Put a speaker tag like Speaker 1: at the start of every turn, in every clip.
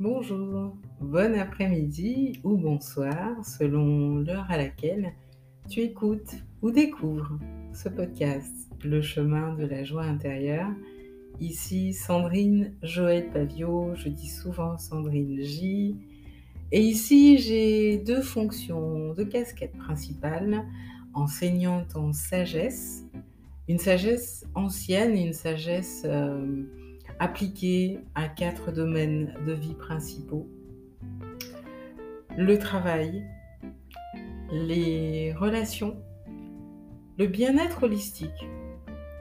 Speaker 1: Bonjour, bon après-midi ou bonsoir selon l'heure à laquelle tu écoutes ou découvres ce podcast, Le chemin de la joie intérieure. Ici Sandrine Joël Pavio, je dis souvent Sandrine J. Et ici j'ai deux fonctions, deux casquettes principales, enseignante en sagesse, une sagesse ancienne et une sagesse... Euh, appliqué à quatre domaines de vie principaux. Le travail, les relations, le bien-être holistique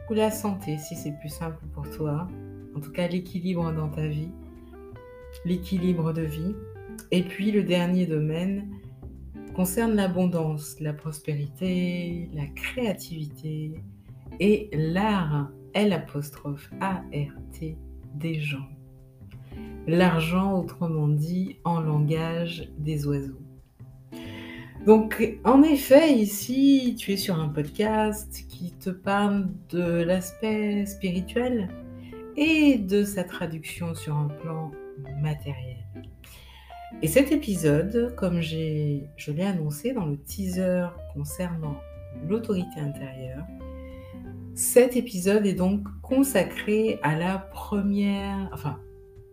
Speaker 1: ou la santé si c'est plus simple pour toi, en tout cas l'équilibre dans ta vie, l'équilibre de vie. Et puis le dernier domaine concerne l'abondance, la prospérité, la créativité et l'art, L des gens. L'argent, autrement dit, en langage des oiseaux. Donc, en effet, ici, tu es sur un podcast qui te parle de l'aspect spirituel et de sa traduction sur un plan matériel. Et cet épisode, comme je l'ai annoncé dans le teaser concernant l'autorité intérieure, cet épisode est donc consacré à la première, enfin,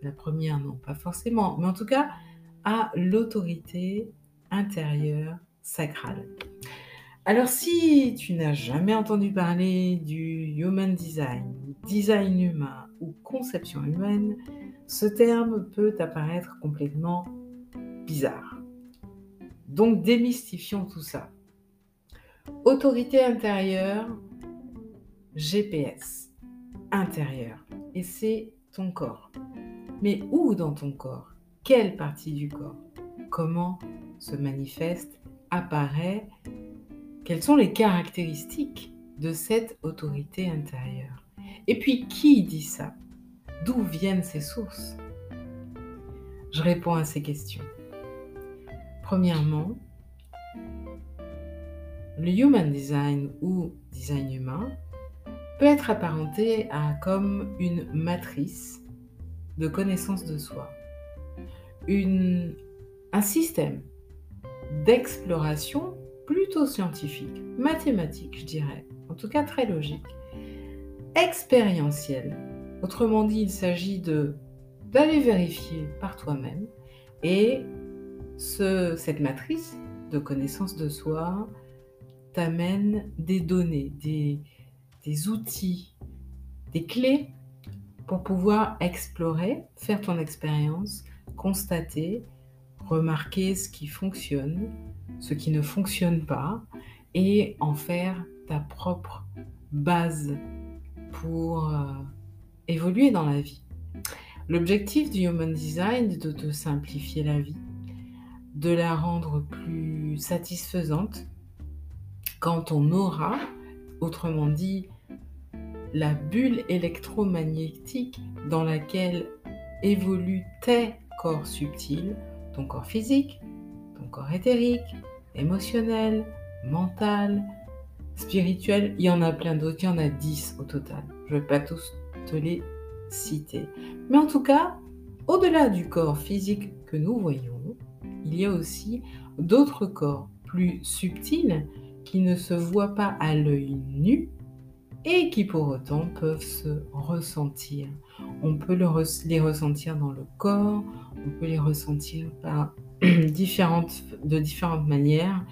Speaker 1: la première non, pas forcément, mais en tout cas à l'autorité intérieure sacrale. Alors si tu n'as jamais entendu parler du Human Design, design humain ou conception humaine, ce terme peut apparaître complètement bizarre. Donc démystifions tout ça. Autorité intérieure, GPS intérieur. Et c'est ton corps. Mais où dans ton corps? Quelle partie du corps? Comment se manifeste, apparaît? Quelles sont les caractéristiques de cette autorité intérieure? Et puis qui dit ça? D'où viennent ces sources? Je réponds à ces questions. Premièrement, le Human Design ou design humain peut être apparenté à comme une matrice de connaissance de soi, un système d'exploration plutôt scientifique, mathématique, je dirais, en tout cas très logique, expérientiel. Autrement dit, il s'agit de d'aller vérifier par toi-même et ce, cette matrice de connaissance de soi t'amène des données, des, des outils, des clés pour pouvoir explorer, faire ton expérience, constater, remarquer ce qui fonctionne, ce qui ne fonctionne pas, et en faire ta propre base pour euh, évoluer dans la vie. L'objectif du Human Design est de te simplifier la vie, de la rendre plus satisfaisante quand on aura, autrement dit, la bulle électromagnétique dans laquelle évoluent tes corps subtils, ton corps physique, ton corps éthérique, émotionnel, mental, spirituel. Il y en a plein d'autres, il y en a 10 au total. Je ne vais pas tous te les citer. Mais en tout cas, au-delà du corps physique que nous voyons, il y a aussi d'autres corps plus subtils qui ne se voient pas à l'œil nu, et qui pour autant peuvent se ressentir. On peut les ressentir dans le corps, on peut les ressentir de différentes manières,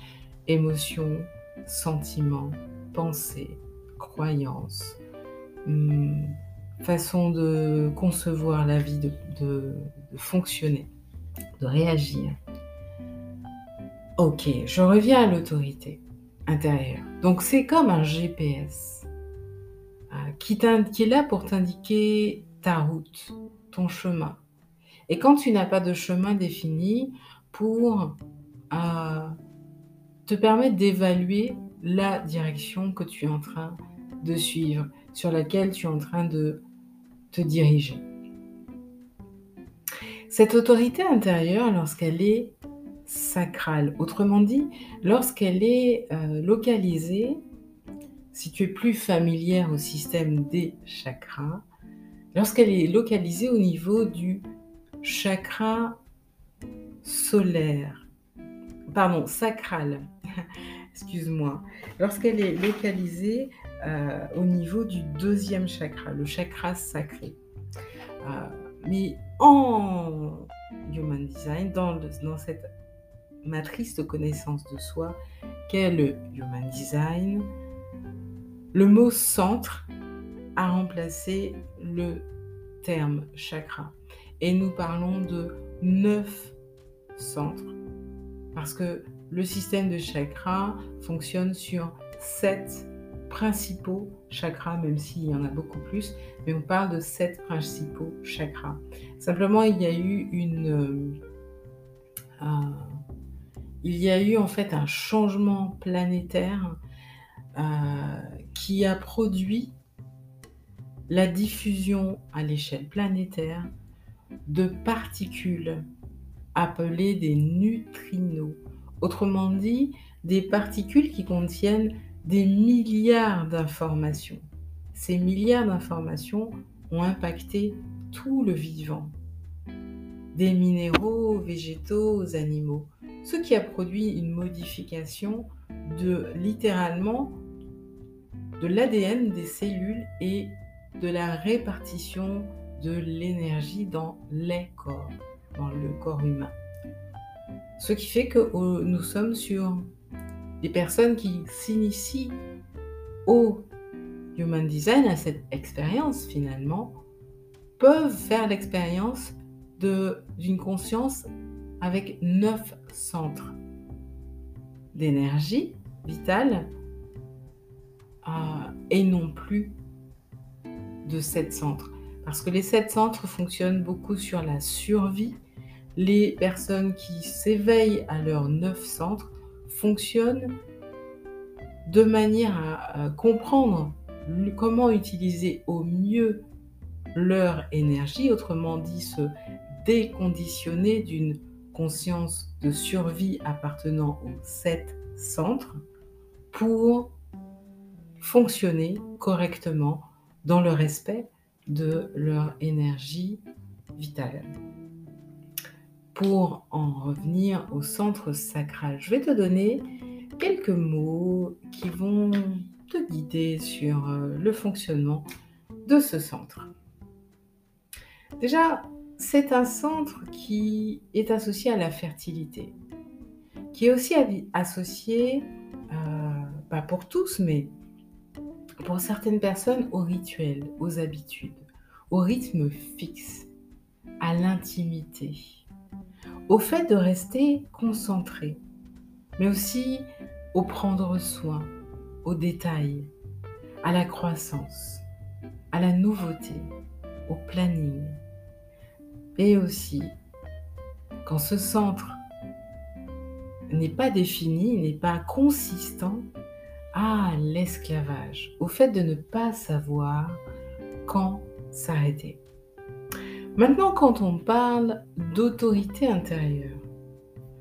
Speaker 1: émotions, sentiments, pensées, croyances, hmm, façon de concevoir la vie, de fonctionner, de réagir. Ok, je reviens à l'autorité intérieure. Donc c'est comme un GPS qui, est là pour t'indiquer ta route, ton chemin. Et quand tu n'as pas de chemin défini, pour euh, te permettre d'évaluer la direction que tu es en train de suivre, sur laquelle tu es en train de te diriger. Cette autorité intérieure, lorsqu'elle est sacrale, autrement dit, lorsqu'elle est euh, localisée si tu es plus familière au système des chakras, lorsqu'elle est localisée au niveau du chakra solaire, pardon, sacral, excuse-moi, lorsqu'elle est localisée euh, au niveau du deuxième chakra, le chakra sacré. Euh, mais en Human Design, dans, dans cette matrice de connaissance de soi qu'est le Human Design, le mot centre a remplacé le terme chakra. Et nous parlons de neuf centres. Parce que le système de chakras fonctionne sur sept principaux chakras, même s'il y en a beaucoup plus, mais on parle de sept principaux chakras. Simplement, il y a eu une... Euh, il y a eu en fait un changement planétaire euh, qui a produit la diffusion à l'échelle planétaire de particules appelées des neutrinos. Autrement dit, des particules qui contiennent des milliards d'informations. Ces milliards d'informations ont impacté tout le vivant, des minéraux, végétaux, animaux, ce qui a produit une modification de littéralement de l'ADN des cellules et de la répartition de l'énergie dans les corps, dans le corps humain. Ce qui fait que euh, nous sommes sur des personnes qui s'initient au Human Design, à cette expérience finalement, peuvent faire l'expérience d'une conscience avec neuf centres d'énergie vitale et non plus de sept centres. Parce que les sept centres fonctionnent beaucoup sur la survie. Les personnes qui s'éveillent à leurs neuf centres fonctionnent de manière à, comprendre comment utiliser au mieux leur énergie, autrement dit se déconditionner d'une conscience de survie appartenant aux sept centres pour fonctionner correctement dans le respect de leur énergie vitale. Pour en revenir au centre sacral, je vais te donner quelques mots qui vont te guider sur euh, le fonctionnement de ce centre. Déjà, c'est un centre qui est associé à la fertilité, qui est aussi associé, euh, pas pour tous, mais pour certaines personnes au rituel, aux habitudes, au rythme fixe, à l'intimité, au fait de rester concentré, mais aussi au prendre soin, aux détails, à la croissance, à la nouveauté, au planning, et aussi quand ce centre n'est pas défini, n'est pas consistant, à l'esclavage, au fait de ne pas savoir quand s'arrêter. Maintenant, quand on parle d'autorité intérieure,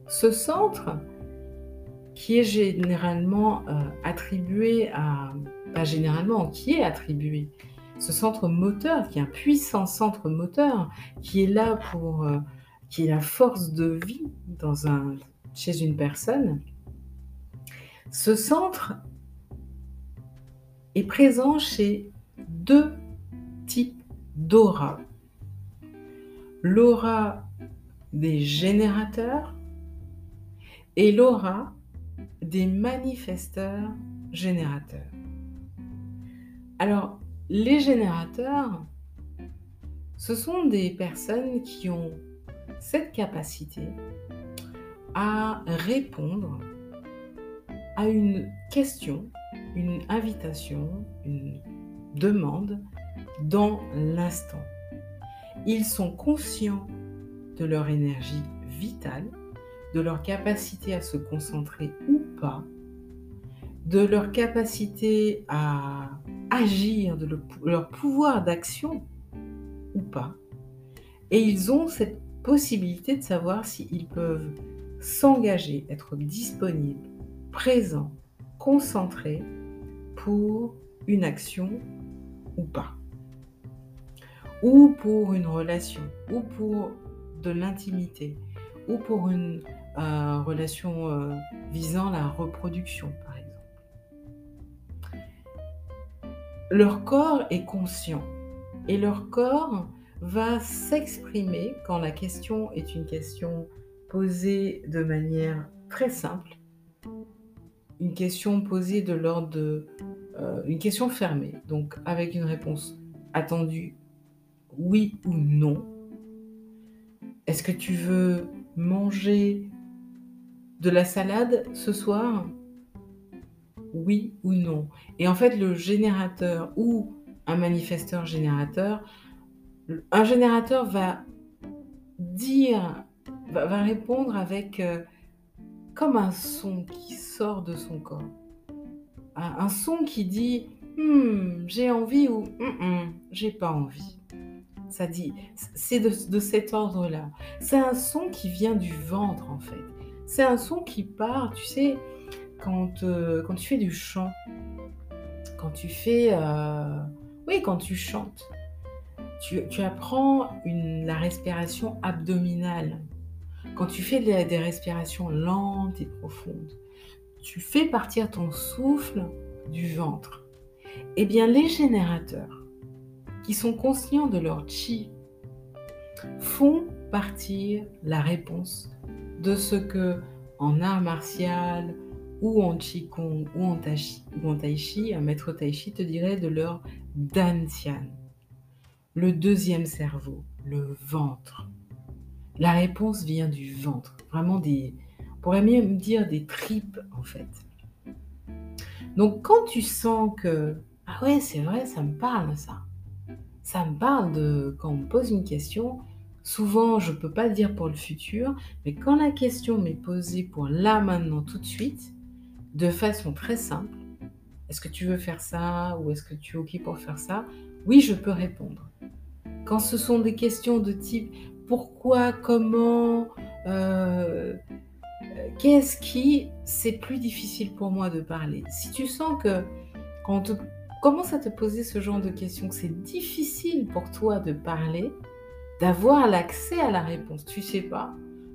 Speaker 1: ce centre qui est généralement euh, attribué à, pas généralement, qui est attribué, ce centre moteur, qui est un puissant centre moteur, qui est là pour, euh, qui est la force de vie dans chez une personne, ce centre est présent chez deux types d'aura. L'aura des générateurs et l'aura des manifesteurs générateurs. Alors, les générateurs, ce sont des personnes qui ont cette capacité à répondre à une question une invitation, une demande dans l'instant. Ils sont conscients de leur énergie vitale, de leur capacité à se concentrer ou pas, de leur capacité à agir, de leur pouvoir d'action ou pas. Et ils ont cette possibilité de savoir s'ils peuvent s'engager, être disponibles, présents, concentrés pour une action ou pas, ou pour une relation, ou pour de l'intimité ou pour une euh, relation euh, visant la reproduction, par exemple. Leur corps est conscient et leur corps va s'exprimer quand la question est une question posée de manière très simple, question posée de l'ordre de... Euh, une question fermée, donc avec une réponse attendue oui ou non. Est-ce que tu veux manger de la salade ce soir? Oui ou non? Et en fait, le générateur ou un manifesteur générateur, un générateur va dire, va, répondre avec euh, comme un son qui sort de son corps. Un, son qui dit hmm, j'ai envie ou hmm, hmm, j'ai pas envie. Ça dit, c'est de, cet ordre-là. C'est un son qui vient du ventre en fait. C'est un son qui part, tu sais, quand, euh, quand tu fais du chant, quand tu fais, euh, oui, quand tu chantes, tu, apprends la respiration abdominale. Quand tu fais des respirations lentes et profondes, tu fais partir ton souffle du ventre. Eh bien, les générateurs, qui sont conscients de leur chi font partir la réponse de ce que en art martial ou en qigong ou en, ou tai chi, un maître tai chi te dirait de leur dantian, le deuxième cerveau, le ventre. La réponse vient du ventre, vraiment des, on pourrait même dire des tripes en fait. Donc quand tu sens que ah ouais c'est vrai ça me parle ça, ça me parle de quand on me pose une question. Souvent, je ne peux pas dire pour le futur, mais quand la question m'est posée pour là, maintenant, tout de suite, de façon très simple, est-ce que tu veux faire ça ou est-ce que tu es OK pour faire ça? Oui, je peux répondre. Quand ce sont des questions de type pourquoi, comment, euh, qu'est-ce qui, c'est plus difficile pour moi de parler. Si tu sens que quand on commence à te poser ce genre de questions, que c'est difficile pour toi de parler, d'avoir l'accès à la réponse. Tu sais pas.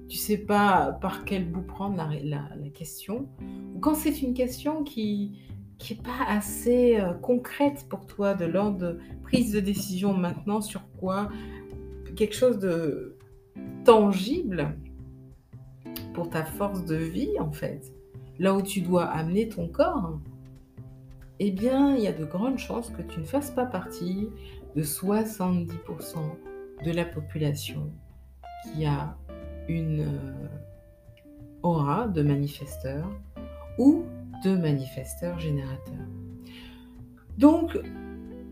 Speaker 1: Tu sais pas par quel bout prendre la, question. Ou quand c'est une question qui qui n'est pas assez euh, concrète pour toi, de l'ordre de prise de décision maintenant sur quoi Quelque chose de tangible pour ta force de vie, en fait. Là où tu dois amener ton corps eh bien, il y a de grandes chances que tu ne fasses pas partie de 70% de la population qui a une euh, aura de manifesteur ou de manifesteur générateur. Donc,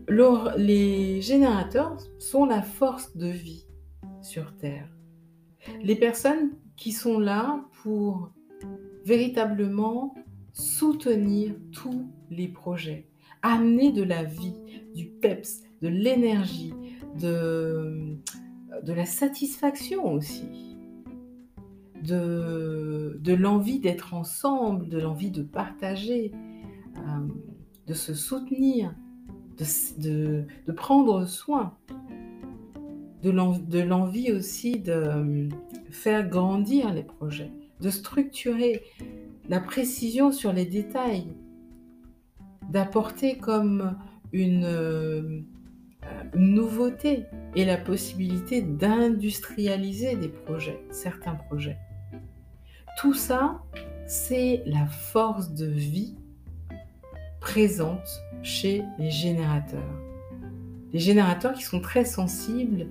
Speaker 1: les générateurs sont la force de vie sur Terre. Les personnes qui sont là pour véritablement soutenir tous les projets, amener de la vie, du peps, de l'énergie, de, de la satisfaction aussi, de, de l'envie d'être ensemble, de l'envie de partager, euh, de se soutenir, de, de, prendre soin, de l'envie aussi de faire grandir les projets, de structurer la précision sur les détails, d'apporter comme une, euh, nouveauté et la possibilité d'industrialiser des projets, certains projets. Tout ça, c'est la force de vie présente chez les générateurs. Les générateurs qui sont très sensibles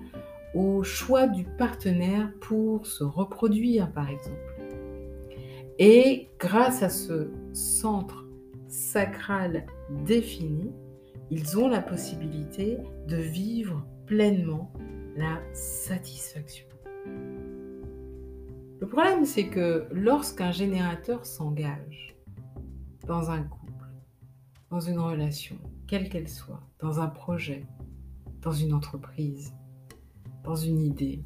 Speaker 1: au choix du partenaire pour se reproduire, par exemple. Et grâce à ce centre sacral défini, ils ont la possibilité de vivre pleinement la satisfaction. Le problème, c'est que lorsqu'un générateur s'engage dans un couple, dans une relation, quelle qu'elle soit, dans un projet, dans une entreprise, dans une idée,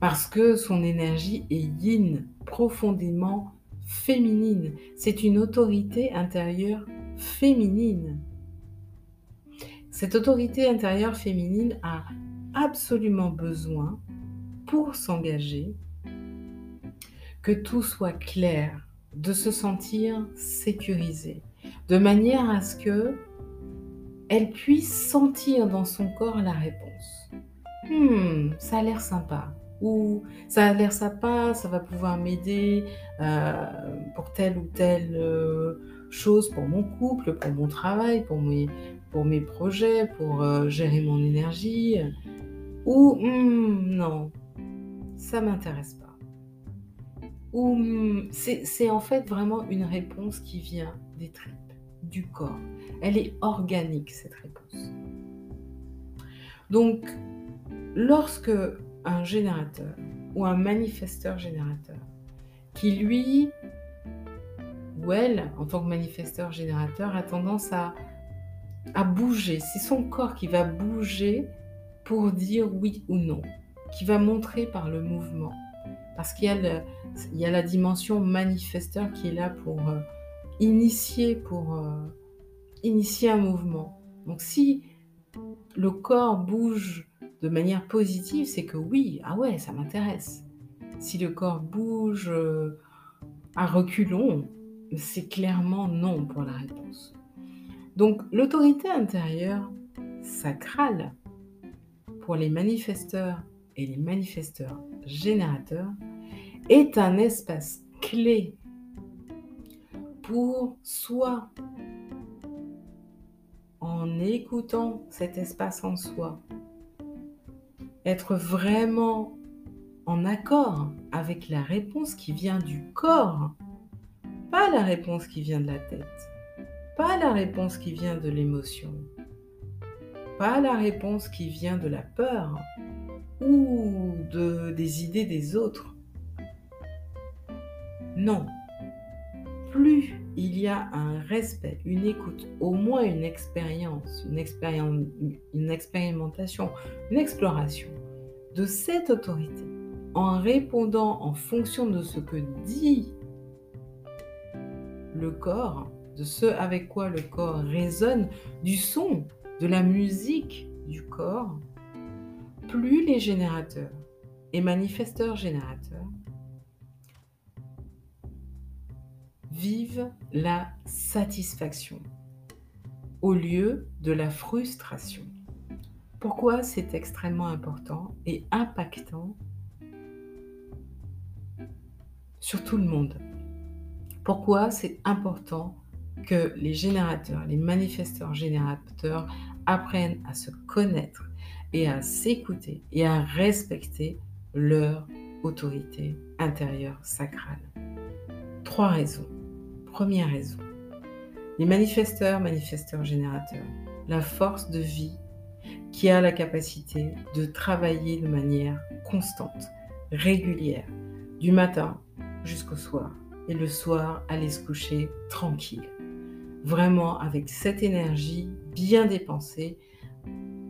Speaker 1: parce que son énergie est yin, profondément féminine. C'est une autorité intérieure féminine. Cette autorité intérieure féminine a absolument besoin pour s'engager, que tout soit clair, de se sentir sécurisée, de manière à ce que elle puisse sentir dans son corps la réponse. Hmm, ça a l'air sympa. Ou ça a l'air sympa, ça va pouvoir m'aider euh, pour telle ou telle euh, chose, pour mon couple, pour mon travail, pour mes, projets, pour euh, gérer mon énergie. Ou hmm, non, ça m'intéresse pas. C'est en fait vraiment une réponse qui vient des tripes, du corps. Elle est organique, cette réponse. Donc, lorsque un générateur ou un manifesteur générateur qui, lui ou elle, en tant que manifesteur générateur, a tendance à bouger. C'est son corps qui va bouger pour dire oui ou non, qui va montrer par le mouvement. Parce qu'il y, a la dimension manifesteur qui est là pour euh, initier, pour euh, initier un mouvement. Donc si le corps bouge de manière positive, c'est que oui, ah ouais, ça m'intéresse. Si le corps bouge euh, à reculons, c'est clairement non pour la réponse. Donc l'autorité intérieure sacrale pour les manifesteurs et les manifesteurs générateurs est un espace clé pour soit en écoutant cet espace en soi, être vraiment en accord avec la réponse qui vient du corps, pas la réponse qui vient de la tête, pas la réponse qui vient de l'émotion, pas la réponse qui vient de la peur ou de, des idées des autres. Non, plus il y a un respect, une écoute, au moins une expérience, une, une expérimentation, une exploration de cette autorité, en répondant en fonction de ce que dit le corps, de ce avec quoi le corps résonne, du son, de la musique du corps, plus les générateurs et manifesteurs générateurs vivent la satisfaction au lieu de la frustration. Pourquoi c'est extrêmement important et impactant sur tout le monde? Pourquoi c'est important que les générateurs, les manifesteurs générateurs apprennent à se connaître et à s'écouter et à respecter leur autorité intérieure sacrale Trois raisons. Première raison, les manifesteurs, manifesteurs générateurs, la force de vie qui a la capacité de travailler de manière constante, régulière, du matin jusqu'au soir, et le soir aller se coucher tranquille. Vraiment avec cette énergie bien dépensée,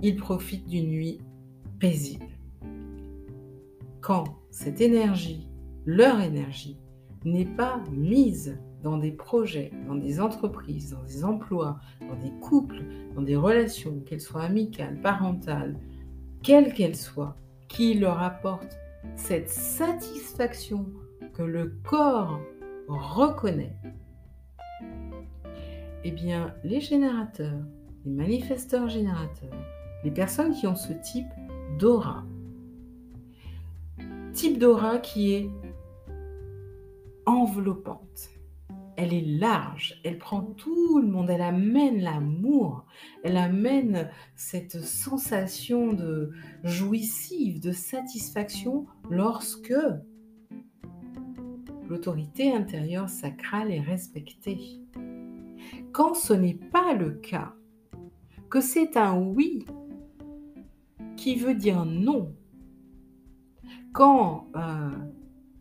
Speaker 1: ils profitent d'une nuit paisible. Quand cette énergie, leur énergie, n'est pas mise dans des projets, dans des entreprises, dans des emplois, dans des couples, dans des relations, qu'elles soient amicales, parentales, quelles qu'elles soient, qui leur apportent cette satisfaction que le corps reconnaît, eh bien, les générateurs, les manifesteurs générateurs, les personnes qui ont ce type d'aura, type d'aura qui est enveloppante. Elle est large, elle prend tout le monde, elle amène l'amour, elle amène cette sensation de jouissive, de satisfaction lorsque l'autorité intérieure sacrale est respectée. Quand ce n'est pas le cas, que c'est un oui qui veut dire non, quand euh,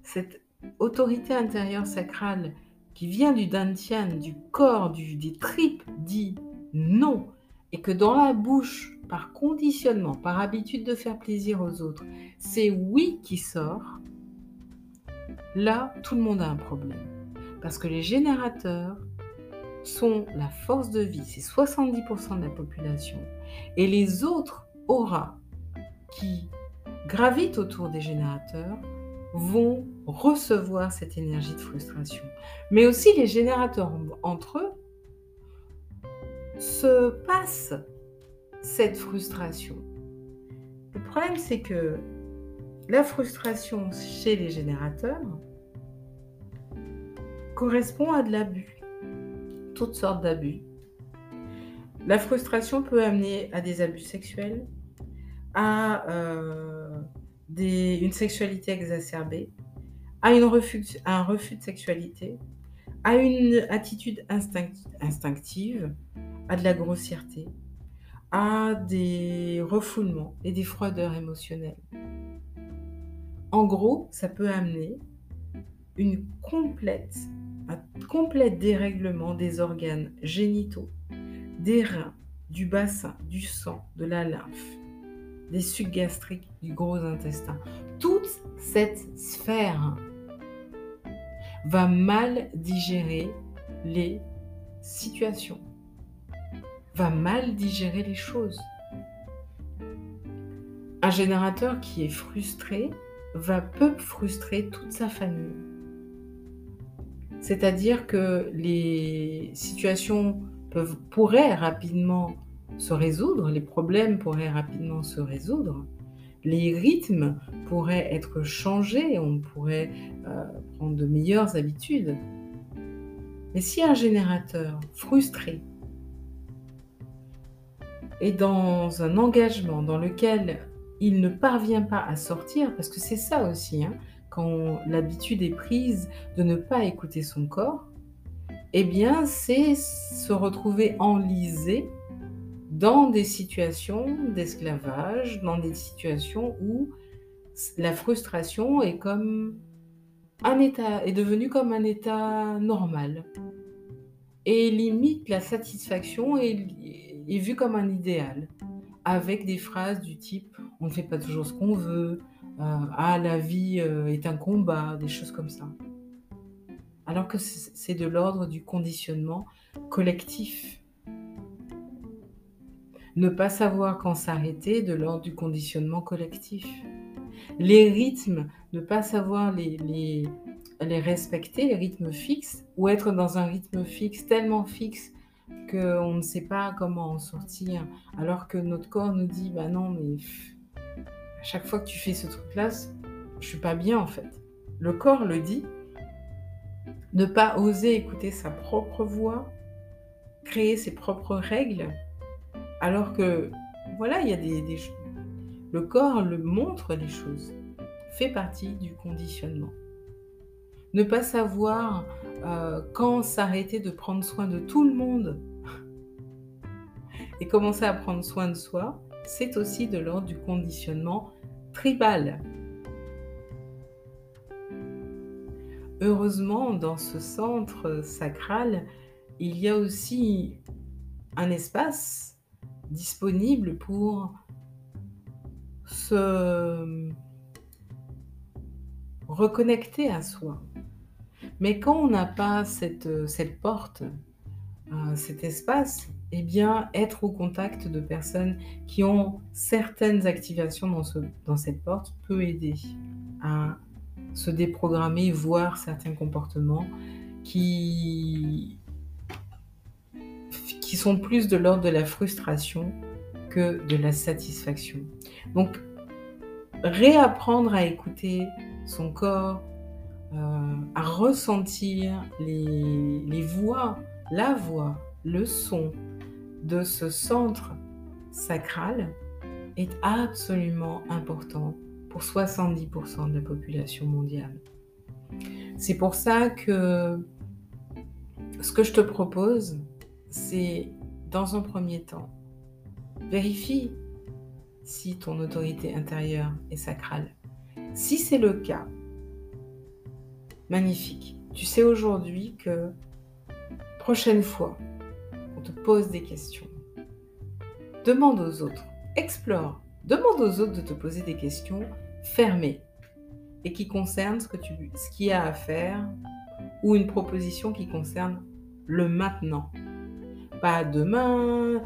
Speaker 1: cette autorité intérieure sacrale qui vient du dantian, du corps, des tripes, dit non, et que dans la bouche, par conditionnement, par habitude de faire plaisir aux autres, c'est oui qui sort, là, tout le monde a un problème. Parce que les générateurs sont la force de vie, c'est 70% de la population. Et les autres aura qui gravitent autour des générateurs vont recevoir cette énergie de frustration. Mais aussi les générateurs entre eux se passent cette frustration. Le problème, c'est que la frustration chez les générateurs correspond à de l'abus, toutes sortes d'abus. La frustration peut amener à des abus sexuels, à euh, une sexualité exacerbée, à, un refus de sexualité, à une attitude instinctive, à de la grossièreté, à des refoulements et des froideurs émotionnelles. En gros, ça peut amener une complète, un complet dérèglement des organes génitaux, des reins, du bassin, du sang, de la lymphe, des sucs gastriques, du gros intestin. Toute cette sphère va mal digérer les situations, va mal digérer les choses. Un générateur qui est frustré va peu frustrer toute sa famille. C'est-à-dire que les situations pourraient rapidement se résoudre, les problèmes pourraient rapidement se résoudre, les rythmes pourraient être changés, on pourrait euh, prendre de meilleures habitudes. Mais si un générateur frustré est dans un engagement dans lequel il ne parvient pas à sortir, parce que c'est ça aussi, hein, quand l'habitude est prise de ne pas écouter son corps, eh bien, c'est se retrouver enlisé dans des situations d'esclavage, dans des situations où la frustration est comme un état, est devenu comme un état normal. Et limite, la satisfaction est, est vue comme un idéal, avec des phrases du type on ne fait pas toujours ce qu'on veut, euh, ah la vie euh, est un combat, des choses comme ça. Alors que c'est de l'ordre du conditionnement collectif. Ne pas savoir quand s'arrêter de l'ordre du conditionnement collectif. Les rythmes, ne pas savoir les, les, respecter, les rythmes fixes, ou être dans un rythme fixe, tellement fixe qu'on ne sait pas comment en sortir, alors que notre corps nous dit, bah non, mais chaque fois que tu fais ce truc-là, je suis pas bien en fait. Le corps le dit. Ne pas oser écouter sa propre voix, créer ses propres règles, alors que voilà, il y a des, le corps le montre les choses, fait partie du conditionnement. Ne pas savoir euh, quand s'arrêter de prendre soin de tout le monde et commencer à prendre soin de soi, c'est aussi de l'ordre du conditionnement tribal. Heureusement, dans ce centre sacral, il y a aussi un espace disponible pour se reconnecter à soi. Mais quand on n'a pas cette, cette porte, euh, cet espace, eh bien, être au contact de personnes qui ont certaines activations dans, ce, dans cette porte peut aider à se déprogrammer, voir certains comportements qui, qui plus de l'ordre de la frustration que de la satisfaction. Donc, réapprendre à écouter son corps, euh, à ressentir les, les voix, la voix, le son, de ce centre sacral est absolument important pour 70% de la population mondiale. C'est pour ça que ce que je te propose, c'est dans un premier temps, vérifie si ton autorité intérieure est sacrale. Si c'est le cas, magnifique. Tu sais aujourd'hui que prochaine fois pose des questions. Demande aux autres, explore, demande aux autres de te poser des questions fermées et qui concernent ce, que ce qu'il y a à faire ou une proposition qui concerne le maintenant. Pas demain,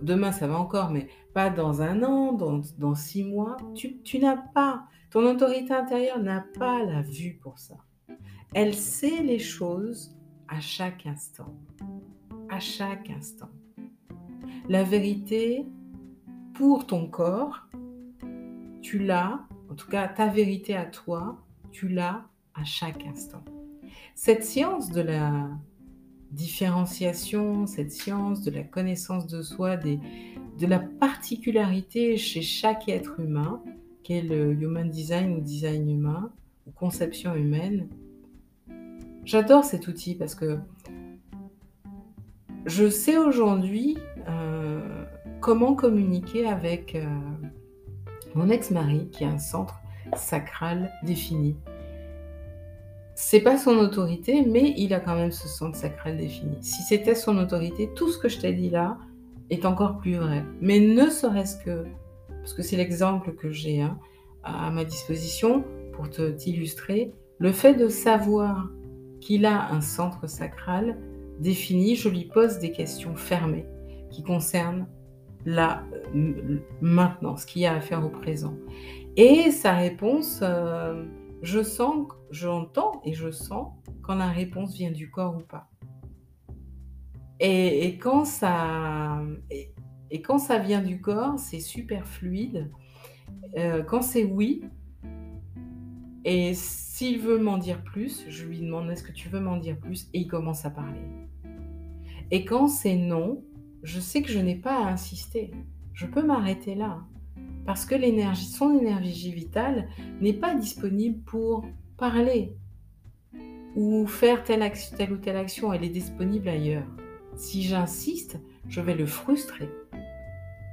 Speaker 1: demain ça va encore, mais pas dans un an, dans, six mois, tu, tu n'as pas, ton autorité intérieure n'a pas la vue pour ça. Elle sait les choses à chaque instant. À chaque instant. La vérité pour ton corps, tu l'as, en tout cas ta vérité à toi, tu l'as à chaque instant. Cette science de la différenciation, cette science de la connaissance de soi, de la particularité chez chaque être humain, qu'est le human design ou design humain, ou conception humaine, j'adore cet outil parce que je sais aujourd'hui euh, comment communiquer avec euh, mon ex-mari qui a un centre sacral défini. C'est pas son autorité, mais il a quand même ce centre sacral défini. Si c'était son autorité, tout ce que je t'ai dit là est encore plus vrai. Mais ne serait-ce que, parce que c'est l'exemple que j'ai hein, à ma disposition pour t'illustrer, le fait de savoir qu'il a un centre sacral défini, je lui pose des questions fermées qui concernent là, euh, maintenant, ce qu'il y a à faire au présent. Et sa réponse, euh, je sens, j'entends et je sens quand la réponse vient du corps ou pas. Et, quand, ça, et, quand ça vient du corps, c'est super fluide. Euh, quand c'est oui, et s'il veut m'en dire plus, je lui demande est-ce que tu veux m'en dire plus? Et il commence à parler. Et quand c'est non, je sais que je n'ai pas à insister. Je peux m'arrêter là. Parce que son énergie vitale n'est pas disponible pour parler ou faire telle, telle ou telle action. Elle est disponible ailleurs. Si j'insiste, je vais le frustrer.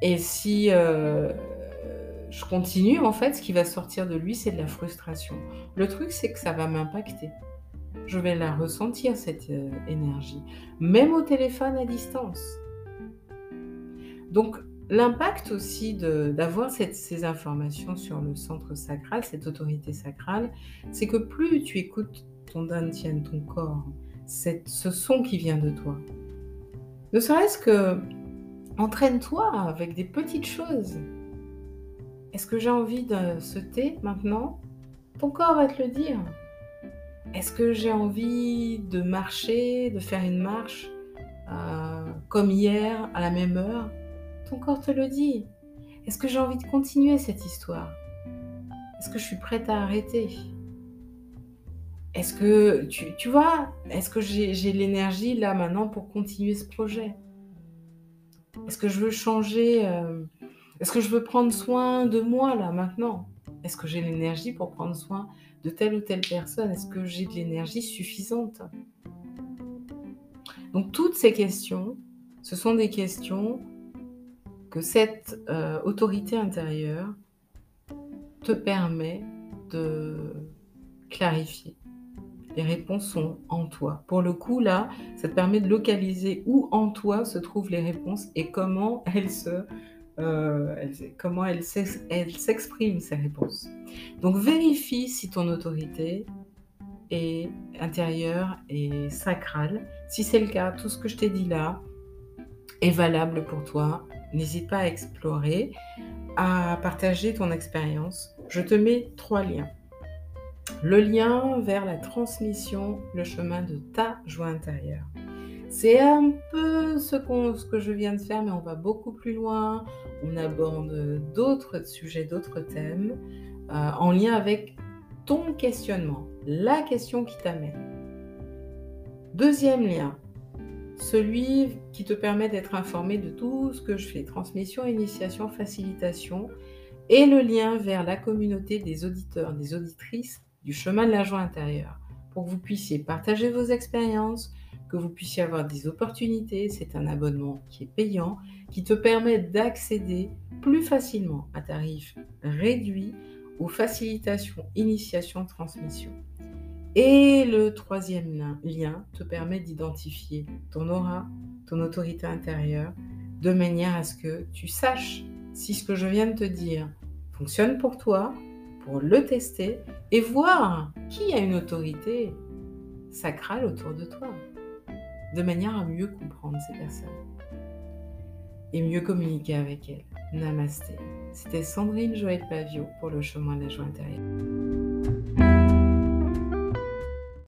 Speaker 1: Et si euh, je continue, en fait, ce qui va sortir de lui, c'est de la frustration. Le truc, c'est que ça va m'impacter. Je vais la ressentir, cette euh, énergie. Même au téléphone à distance. Donc, l'impact aussi d'avoir ces informations sur le centre sacral, cette autorité sacrale, c'est que plus tu écoutes ton dantian, ton corps, ce son qui vient de toi, ne serait-ce que entraîne-toi avec des petites choses. Est-ce que j'ai envie de ce thé maintenant? Ton corps va te le dire. Est-ce que j'ai envie de marcher, de faire une marche euh, comme hier à la même heure? Ton corps te le dit. Est-ce que j'ai envie de continuer cette histoire? Est-ce que je suis prête à arrêter? Est-ce que, tu, vois, est-ce que j'ai l'énergie là maintenant pour continuer ce projet? Est-ce que je veux changer euh, Est-ce que je veux prendre soin de moi là maintenant? Est-ce que j'ai l'énergie pour prendre soin de telle ou telle personne? Est-ce que j'ai de l'énergie suffisante? Donc toutes ces questions, ce sont des questions que cette euh, autorité intérieure te permet de clarifier. Les réponses sont en toi. Pour le coup, là, ça te permet de localiser où en toi se trouvent les réponses et comment elles se, euh, comment elles s'expriment ces réponses. Donc vérifie si ton autorité est intérieure et sacrale. Si c'est le cas, tout ce que je t'ai dit là est valable pour toi N'hésite pas à explorer, à partager ton expérience. Je te mets trois liens. Le lien vers la transmission, le chemin de ta joie intérieure. C'est un peu ce, que je viens de faire, mais on va beaucoup plus loin. On aborde d'autres sujets, d'autres thèmes euh, en lien avec ton questionnement, la question qui t'amène. Deuxième lien, celui qui te permet d'être informé de tout ce que je fais, transmission, initiation, facilitation, et le lien vers la communauté des auditeurs, des auditrices du chemin de la joie intérieure, pour que vous puissiez partager vos expériences, que vous puissiez avoir des opportunités. C'est un abonnement qui est payant, qui te permet d'accéder plus facilement à tarif réduit aux facilitations, initiation, transmission. Et le troisième lien te permet d'identifier ton aura, ton autorité intérieure, de manière à ce que tu saches si ce que je viens de te dire fonctionne pour toi, pour le tester et voir qui a une autorité sacrale autour de toi, de manière à mieux comprendre ces personnes. et mieux communiquer avec elle. Namasté. C'était Sandrine Joël Pavio pour le chemin de la joie intérieure.